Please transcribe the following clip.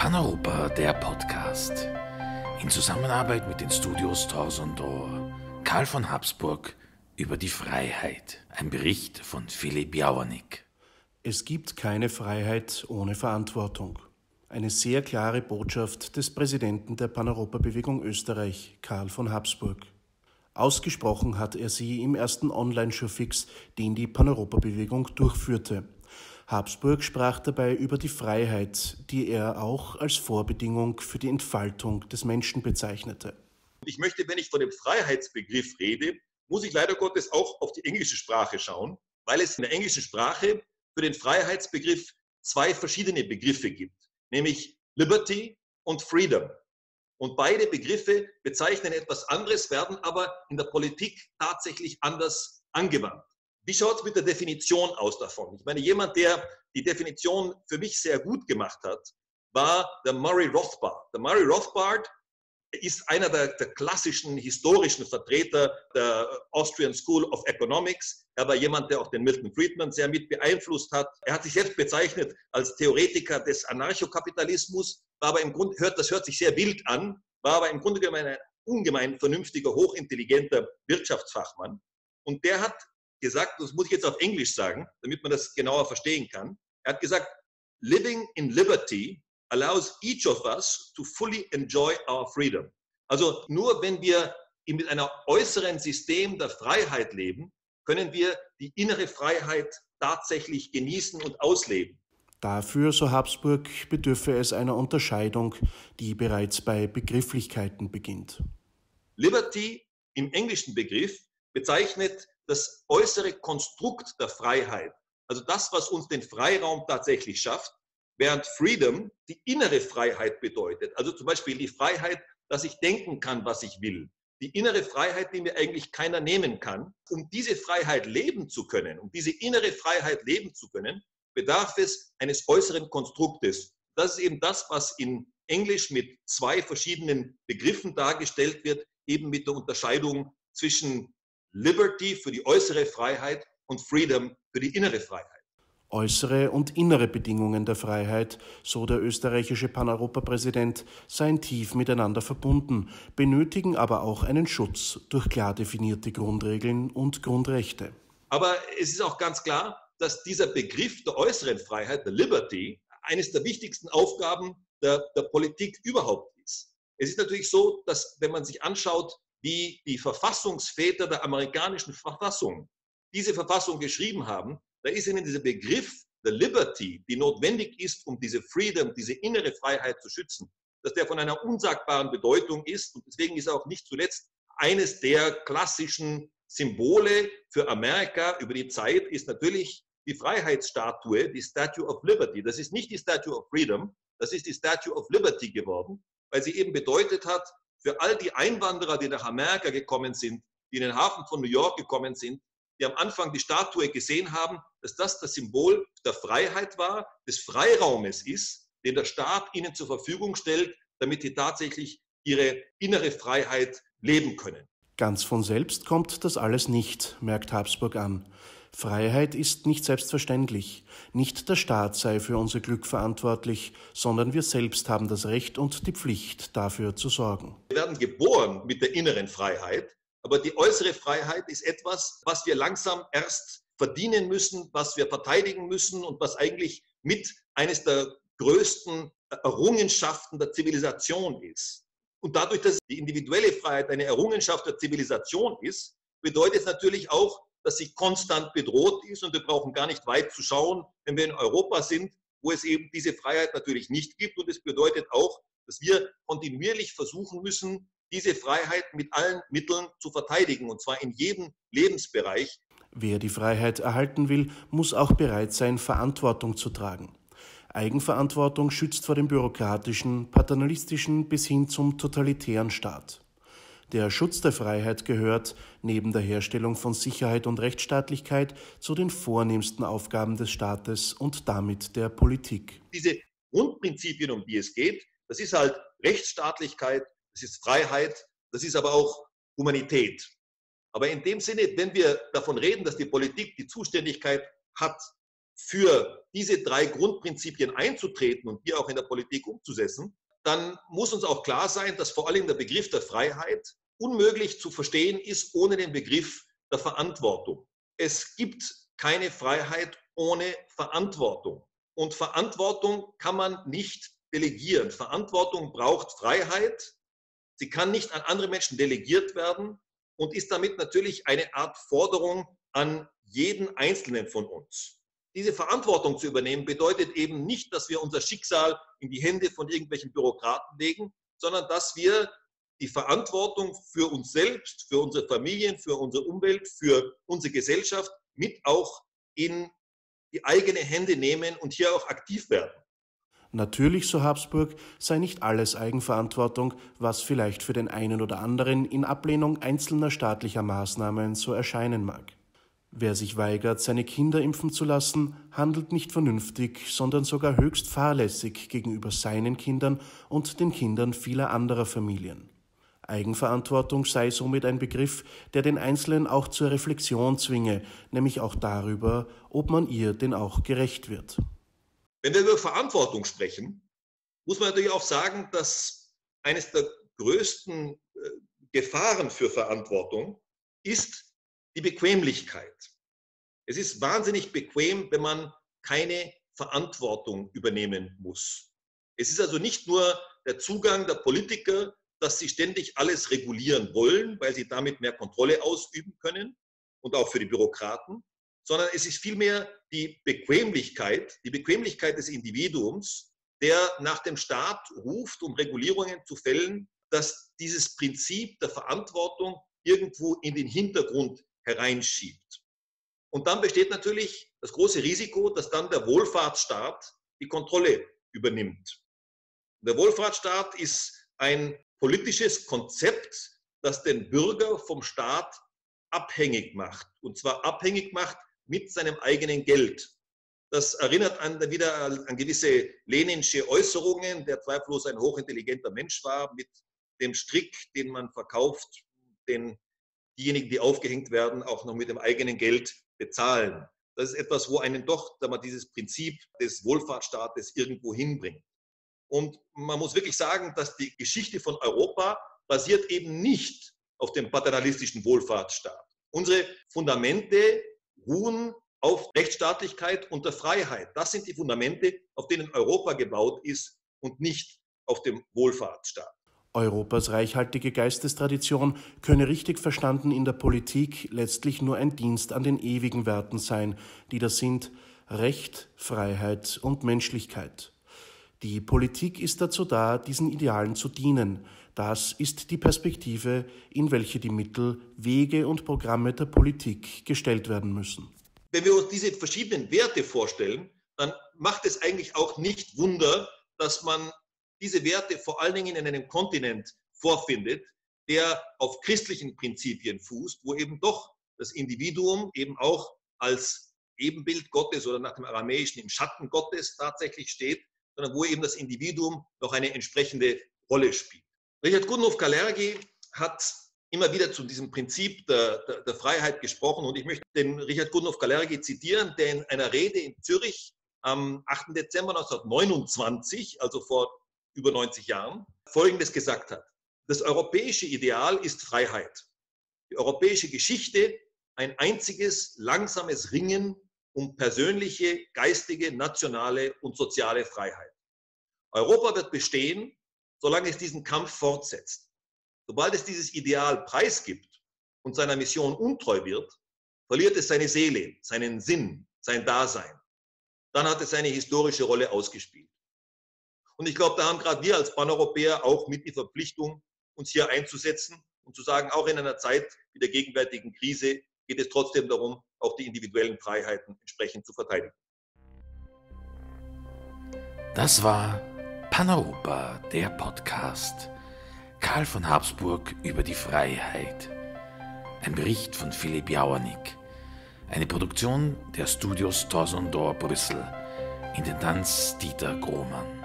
Paneuropa, der Podcast. In Zusammenarbeit mit den Studios Torsondor. Karl von Habsburg über die Freiheit. Ein Bericht von Philipp Jauernick. Es gibt keine Freiheit ohne Verantwortung. Eine sehr klare Botschaft des Präsidenten der Paneuropa-Bewegung Österreich, Karl von Habsburg. Ausgesprochen hat er sie im ersten Online-Showfix, den die Paneuropa-Bewegung durchführte. Habsburg sprach dabei über die Freiheit, die er auch als Vorbedingung für die Entfaltung des Menschen bezeichnete. Ich möchte, wenn ich von dem Freiheitsbegriff rede, muss ich leider Gottes auch auf die englische Sprache schauen, weil es in der englischen Sprache für den Freiheitsbegriff zwei verschiedene Begriffe gibt, nämlich Liberty und Freedom. Und beide Begriffe bezeichnen etwas anderes, werden aber in der Politik tatsächlich anders angewandt. Wie schaut es mit der Definition aus davon? Ich meine, jemand, der die Definition für mich sehr gut gemacht hat, war der Murray Rothbard. Der Murray Rothbard ist einer der, der, klassischen historischen Vertreter der Austrian School of Economics. Er war jemand, der auch den Milton Friedman sehr mit beeinflusst hat. Er hat sich selbst bezeichnet als Theoretiker des Anarchokapitalismus, war aber im Grunde, hört, das hört sich sehr wild an, war aber im Grunde genommen ein ungemein vernünftiger, hochintelligenter Wirtschaftsfachmann. Und der hat gesagt, das muss ich jetzt auf Englisch sagen, damit man das genauer verstehen kann. Er hat gesagt, living in liberty allows each of us to fully enjoy our freedom. Also nur wenn wir mit einem äußeren System der Freiheit leben, können wir die innere Freiheit tatsächlich genießen und ausleben. Dafür, so Habsburg, bedürfe es einer Unterscheidung, die bereits bei Begrifflichkeiten beginnt. Liberty im englischen Begriff bezeichnet das äußere Konstrukt der Freiheit, also das, was uns den Freiraum tatsächlich schafft, während Freedom die innere Freiheit bedeutet. Also zum Beispiel die Freiheit, dass ich denken kann, was ich will. Die innere Freiheit, die mir eigentlich keiner nehmen kann. Um diese Freiheit leben zu können, um diese innere Freiheit leben zu können, bedarf es eines äußeren Konstruktes. Das ist eben das, was in Englisch mit zwei verschiedenen Begriffen dargestellt wird, eben mit der Unterscheidung zwischen Liberty für die äußere Freiheit und Freedom für die innere Freiheit. Äußere und innere Bedingungen der Freiheit, so der österreichische Paneuropa-Präsident, seien tief miteinander verbunden, benötigen aber auch einen Schutz durch klar definierte Grundregeln und Grundrechte. Aber es ist auch ganz klar, dass dieser Begriff der äußeren Freiheit, der Liberty, eines der wichtigsten Aufgaben der, der Politik überhaupt ist. Es ist natürlich so, dass wenn man sich anschaut, wie die Verfassungsväter der amerikanischen Verfassung diese Verfassung geschrieben haben, da ist ihnen dieser Begriff der Liberty, die notwendig ist, um diese Freedom, diese innere Freiheit zu schützen, dass der von einer unsagbaren Bedeutung ist. Und deswegen ist auch nicht zuletzt eines der klassischen Symbole für Amerika über die Zeit ist natürlich die Freiheitsstatue, die Statue of Liberty. Das ist nicht die Statue of Freedom, das ist die Statue of Liberty geworden, weil sie eben bedeutet hat, für all die Einwanderer, die nach Amerika gekommen sind, die in den Hafen von New York gekommen sind, die am Anfang die Statue gesehen haben, dass das das Symbol der Freiheit war, des Freiraumes ist, den der Staat ihnen zur Verfügung stellt, damit sie tatsächlich ihre innere Freiheit leben können. Ganz von selbst kommt das alles nicht, merkt Habsburg an. Freiheit ist nicht selbstverständlich. Nicht der Staat sei für unser Glück verantwortlich, sondern wir selbst haben das Recht und die Pflicht, dafür zu sorgen. Wir werden geboren mit der inneren Freiheit, aber die äußere Freiheit ist etwas, was wir langsam erst verdienen müssen, was wir verteidigen müssen und was eigentlich mit eines der größten Errungenschaften der Zivilisation ist. Und dadurch, dass die individuelle Freiheit eine Errungenschaft der Zivilisation ist, bedeutet es natürlich auch, dass sie konstant bedroht ist. Und wir brauchen gar nicht weit zu schauen, wenn wir in Europa sind, wo es eben diese Freiheit natürlich nicht gibt. Und es bedeutet auch, dass wir kontinuierlich versuchen müssen, diese Freiheit mit allen Mitteln zu verteidigen, und zwar in jedem Lebensbereich. Wer die Freiheit erhalten will, muss auch bereit sein, Verantwortung zu tragen. Eigenverantwortung schützt vor dem bürokratischen, paternalistischen bis hin zum totalitären Staat. Der Schutz der Freiheit gehört, neben der Herstellung von Sicherheit und Rechtsstaatlichkeit, zu den vornehmsten Aufgaben des Staates und damit der Politik. Diese Grundprinzipien, um die es geht, das ist halt Rechtsstaatlichkeit, das ist Freiheit, das ist aber auch Humanität. Aber in dem Sinne, wenn wir davon reden, dass die Politik die Zuständigkeit hat für diese drei Grundprinzipien einzutreten und die auch in der Politik umzusetzen, dann muss uns auch klar sein, dass vor allem der Begriff der Freiheit unmöglich zu verstehen ist ohne den Begriff der Verantwortung. Es gibt keine Freiheit ohne Verantwortung. Und Verantwortung kann man nicht delegieren. Verantwortung braucht Freiheit. Sie kann nicht an andere Menschen delegiert werden und ist damit natürlich eine Art Forderung an jeden Einzelnen von uns. Diese Verantwortung zu übernehmen bedeutet eben nicht, dass wir unser Schicksal in die Hände von irgendwelchen Bürokraten legen, sondern dass wir die Verantwortung für uns selbst, für unsere Familien, für unsere Umwelt, für unsere Gesellschaft mit auch in die eigene Hände nehmen und hier auch aktiv werden. Natürlich, so Habsburg, sei nicht alles Eigenverantwortung, was vielleicht für den einen oder anderen in Ablehnung einzelner staatlicher Maßnahmen so erscheinen mag. Wer sich weigert, seine Kinder impfen zu lassen, handelt nicht vernünftig, sondern sogar höchst fahrlässig gegenüber seinen Kindern und den Kindern vieler anderer Familien. Eigenverantwortung sei somit ein Begriff, der den Einzelnen auch zur Reflexion zwinge, nämlich auch darüber, ob man ihr denn auch gerecht wird. Wenn wir über Verantwortung sprechen, muss man natürlich auch sagen, dass eines der größten äh, Gefahren für Verantwortung ist die Bequemlichkeit. Es ist wahnsinnig bequem, wenn man keine Verantwortung übernehmen muss. Es ist also nicht nur der Zugang der Politiker dass sie ständig alles regulieren wollen, weil sie damit mehr Kontrolle ausüben können und auch für die Bürokraten, sondern es ist vielmehr die Bequemlichkeit, die Bequemlichkeit des Individuums, der nach dem Staat ruft, um Regulierungen zu fällen, dass dieses Prinzip der Verantwortung irgendwo in den Hintergrund hereinschiebt. Und dann besteht natürlich das große Risiko, dass dann der Wohlfahrtsstaat die Kontrolle übernimmt. Der Wohlfahrtsstaat ist ein politisches Konzept, das den Bürger vom Staat abhängig macht. Und zwar abhängig macht mit seinem eigenen Geld. Das erinnert an, wieder an gewisse Leninsche Äußerungen, der zweifellos ein hochintelligenter Mensch war, mit dem Strick, den man verkauft, den diejenigen, die aufgehängt werden, auch noch mit dem eigenen Geld bezahlen. Das ist etwas, wo einen doch man, dieses Prinzip des Wohlfahrtsstaates irgendwo hinbringt. Und man muss wirklich sagen, dass die Geschichte von Europa basiert eben nicht auf dem paternalistischen Wohlfahrtsstaat. Unsere Fundamente ruhen auf Rechtsstaatlichkeit und der Freiheit. Das sind die Fundamente, auf denen Europa gebaut ist und nicht auf dem Wohlfahrtsstaat. Europas reichhaltige Geistestradition könne richtig verstanden in der Politik letztlich nur ein Dienst an den ewigen Werten sein, die da sind Recht, Freiheit und Menschlichkeit. Die Politik ist dazu da, diesen Idealen zu dienen. Das ist die Perspektive, in welche die Mittel, Wege und Programme der Politik gestellt werden müssen. Wenn wir uns diese verschiedenen Werte vorstellen, dann macht es eigentlich auch nicht Wunder, dass man diese Werte vor allen Dingen in einem Kontinent vorfindet, der auf christlichen Prinzipien fußt, wo eben doch das Individuum eben auch als Ebenbild Gottes oder nach dem Aramäischen im Schatten Gottes tatsächlich steht sondern wo eben das Individuum noch eine entsprechende Rolle spielt. Richard Gudenhoff-Kalergi hat immer wieder zu diesem Prinzip der, der, der, Freiheit gesprochen und ich möchte den Richard Gudenhoff-Kalergi zitieren, der in einer Rede in Zürich am 8. Dezember 1929, also vor über 90 Jahren, Folgendes gesagt hat. Das europäische Ideal ist Freiheit. Die europäische Geschichte ein einziges langsames Ringen um persönliche, geistige, nationale und soziale Freiheit. Europa wird bestehen, solange es diesen Kampf fortsetzt. Sobald es dieses Ideal preisgibt und seiner Mission untreu wird, verliert es seine Seele, seinen Sinn, sein Dasein. Dann hat es seine historische Rolle ausgespielt. Und ich glaube, da haben gerade wir als Paneuropäer auch mit die Verpflichtung, uns hier einzusetzen und zu sagen, auch in einer Zeit wie der gegenwärtigen Krise geht es trotzdem darum, auch die individuellen Freiheiten entsprechend zu verteidigen. Das war Paneuropa, der Podcast. Karl von Habsburg über die Freiheit. Ein Bericht von Philipp Jauernick. Eine Produktion der Studios Torsondor Brüssel. Intendanz Dieter Grohmann.